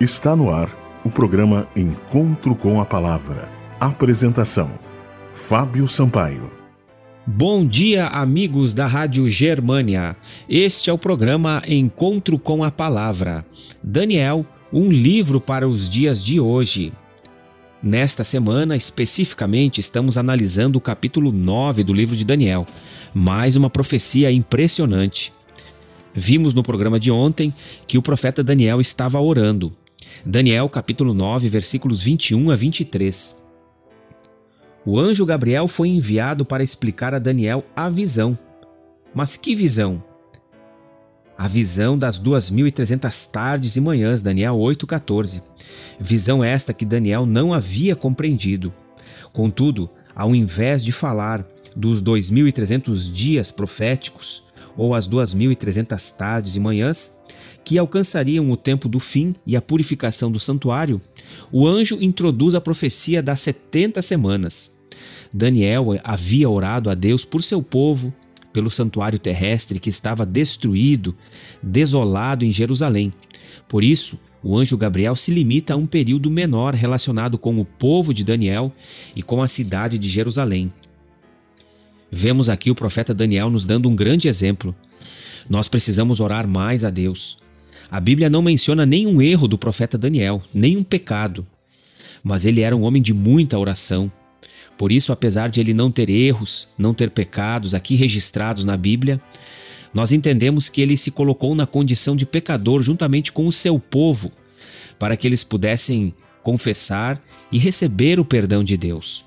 Está no ar o programa Encontro com a Palavra. Apresentação: Fábio Sampaio. Bom dia, amigos da Rádio Germânia. Este é o programa Encontro com a Palavra. Daniel, um livro para os dias de hoje. Nesta semana, especificamente, estamos analisando o capítulo 9 do livro de Daniel. Mais uma profecia impressionante. Vimos no programa de ontem que o profeta Daniel estava orando. Daniel capítulo 9, versículos 21 a 23. O anjo Gabriel foi enviado para explicar a Daniel a visão. Mas que visão? A visão das 2.300 tardes e manhãs, Daniel 8,14. Visão esta que Daniel não havia compreendido. Contudo, ao invés de falar dos 2.300 dias proféticos, ou as 2.300 tardes e manhãs, que alcançariam o tempo do fim e a purificação do santuário, o anjo introduz a profecia das 70 semanas. Daniel havia orado a Deus por seu povo, pelo santuário terrestre que estava destruído, desolado em Jerusalém. Por isso, o anjo Gabriel se limita a um período menor relacionado com o povo de Daniel e com a cidade de Jerusalém. Vemos aqui o profeta Daniel nos dando um grande exemplo. Nós precisamos orar mais a Deus. A Bíblia não menciona nenhum erro do profeta Daniel, nenhum pecado. Mas ele era um homem de muita oração. Por isso, apesar de ele não ter erros, não ter pecados aqui registrados na Bíblia, nós entendemos que ele se colocou na condição de pecador juntamente com o seu povo, para que eles pudessem confessar e receber o perdão de Deus.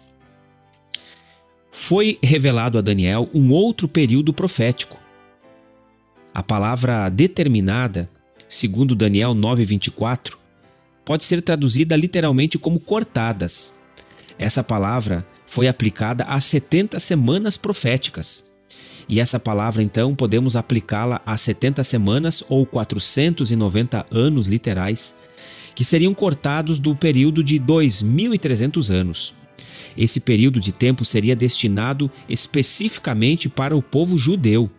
Foi revelado a Daniel um outro período profético. A palavra determinada, segundo Daniel 9:24, pode ser traduzida literalmente como cortadas. Essa palavra foi aplicada às 70 semanas proféticas. E essa palavra, então, podemos aplicá-la às 70 semanas ou 490 anos literais, que seriam cortados do período de 2.300 anos. Esse período de tempo seria destinado especificamente para o povo judeu,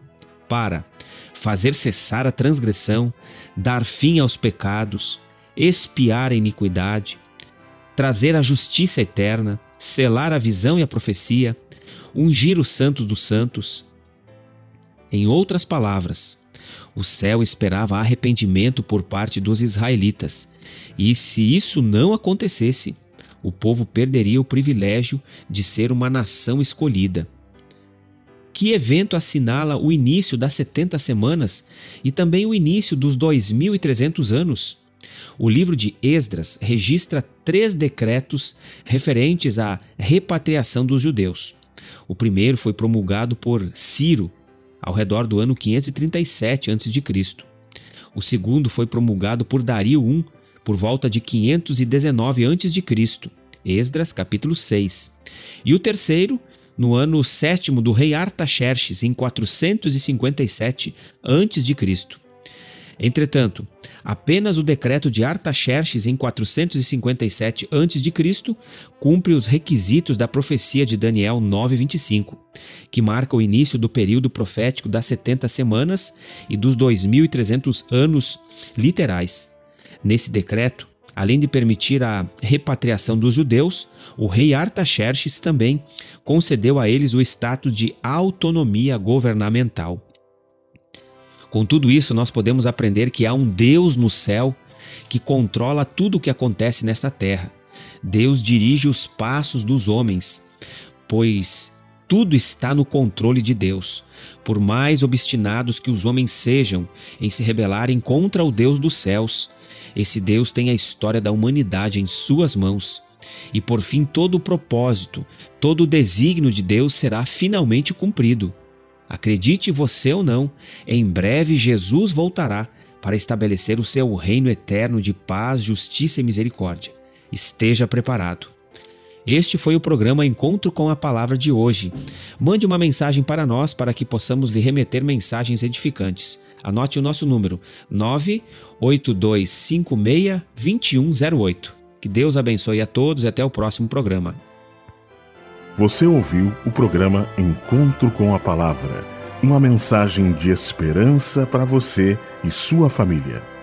para fazer cessar a transgressão, dar fim aos pecados, expiar a iniquidade, trazer a justiça eterna, selar a visão e a profecia, ungir os santos dos santos. Em outras palavras, o céu esperava arrependimento por parte dos israelitas, e se isso não acontecesse, o povo perderia o privilégio de ser uma nação escolhida. Que evento assinala o início das 70 semanas e também o início dos 2.300 anos? O livro de Esdras registra três decretos referentes à repatriação dos judeus. O primeiro foi promulgado por Ciro, ao redor do ano 537 a.C. O segundo foi promulgado por Dario I, por volta de 519 a.C. Esdras, capítulo 6. E o terceiro, no ano sétimo do rei Artaxerxes, em 457 a.C. Entretanto, apenas o decreto de Artaxerxes em 457 a.C. cumpre os requisitos da profecia de Daniel 9:25, que marca o início do período profético das 70 semanas e dos 2300 anos literais. Nesse decreto, além de permitir a repatriação dos judeus, o rei Artaxerxes também concedeu a eles o status de autonomia governamental. Com tudo isso, nós podemos aprender que há um Deus no céu que controla tudo o que acontece nesta terra. Deus dirige os passos dos homens, pois tudo está no controle de Deus. Por mais obstinados que os homens sejam em se rebelarem contra o Deus dos céus, esse Deus tem a história da humanidade em suas mãos. E por fim, todo o propósito, todo o desígnio de Deus será finalmente cumprido. Acredite você ou não, em breve Jesus voltará para estabelecer o seu reino eterno de paz, justiça e misericórdia. Esteja preparado. Este foi o programa Encontro com a Palavra de hoje. Mande uma mensagem para nós para que possamos lhe remeter mensagens edificantes. Anote o nosso número: 982562108. Que Deus abençoe a todos e até o próximo programa. Você ouviu o programa Encontro com a Palavra uma mensagem de esperança para você e sua família.